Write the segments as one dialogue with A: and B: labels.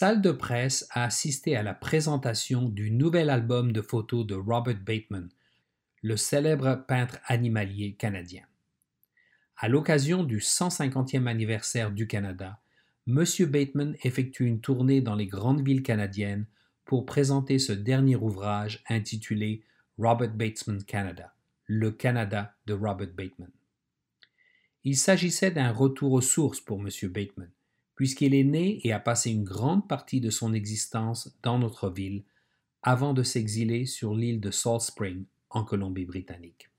A: salle de presse a assisté à la présentation du nouvel album de photos de Robert Bateman, le célèbre peintre animalier canadien. À l'occasion du 150e anniversaire du Canada, M. Bateman effectue une tournée dans les grandes villes canadiennes pour présenter ce dernier ouvrage intitulé Robert Bateman Canada, le Canada de Robert Bateman. Il s'agissait d'un retour aux sources pour M. Bateman, puisqu'il est né et a passé une grande partie de son existence dans notre ville avant de s'exiler sur l'île de Salt Spring en Colombie-Britannique.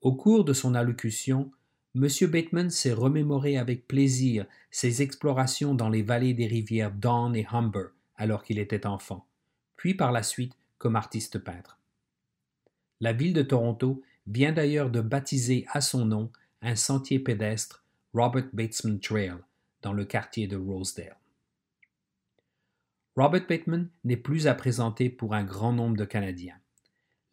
A: Au cours de son allocution, M. Bateman s'est remémoré avec plaisir ses explorations dans les vallées des rivières Don et Humber alors qu'il était enfant, puis par la suite comme artiste peintre. La ville de Toronto vient d'ailleurs de baptiser à son nom un sentier pédestre Robert Bateman Trail le quartier de Rosedale. Robert Bateman n'est plus à présenter pour un grand nombre de Canadiens.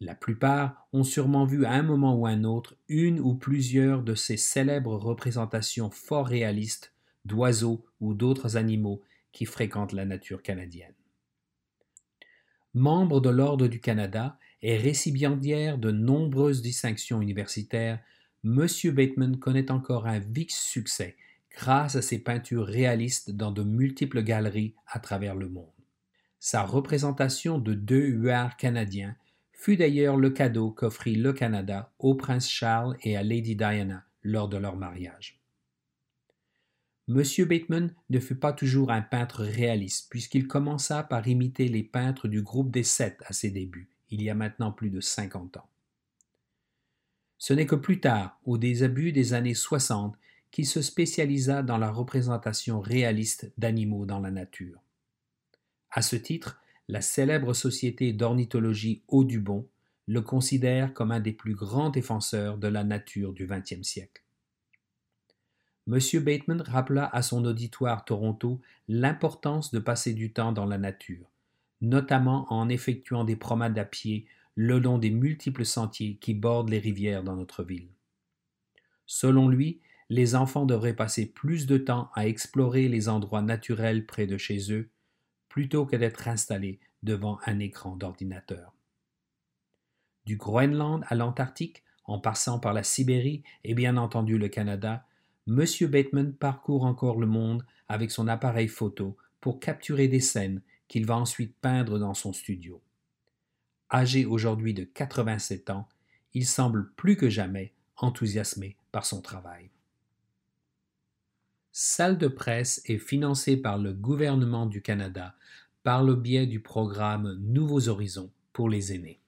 A: La plupart ont sûrement vu à un moment ou un autre une ou plusieurs de ces célèbres représentations fort réalistes d'oiseaux ou d'autres animaux qui fréquentent la nature canadienne. Membre de l'Ordre du Canada et récipiendaire de nombreuses distinctions universitaires, M. Bateman connaît encore un vif succès grâce à ses peintures réalistes dans de multiples galeries à travers le monde. Sa représentation de deux huards canadiens fut d'ailleurs le cadeau qu'offrit le Canada au prince Charles et à Lady Diana lors de leur mariage. M. Bateman ne fut pas toujours un peintre réaliste, puisqu'il commença par imiter les peintres du groupe des Sept à ses débuts, il y a maintenant plus de cinquante ans. Ce n'est que plus tard, au début des années 60, qui se spécialisa dans la représentation réaliste d'animaux dans la nature. À ce titre, la célèbre société d'ornithologie Audubon le considère comme un des plus grands défenseurs de la nature du XXe siècle. M. Bateman rappela à son auditoire Toronto l'importance de passer du temps dans la nature, notamment en effectuant des promenades à pied le long des multiples sentiers qui bordent les rivières dans notre ville. Selon lui, les enfants devraient passer plus de temps à explorer les endroits naturels près de chez eux plutôt que d'être installés devant un écran d'ordinateur. Du Groenland à l'Antarctique, en passant par la Sibérie et bien entendu le Canada, M. Bateman parcourt encore le monde avec son appareil photo pour capturer des scènes qu'il va ensuite peindre dans son studio. Âgé aujourd'hui de 87 ans, il semble plus que jamais enthousiasmé par son travail. Salle de presse est financée par le gouvernement du Canada par le biais du programme Nouveaux Horizons pour les aînés.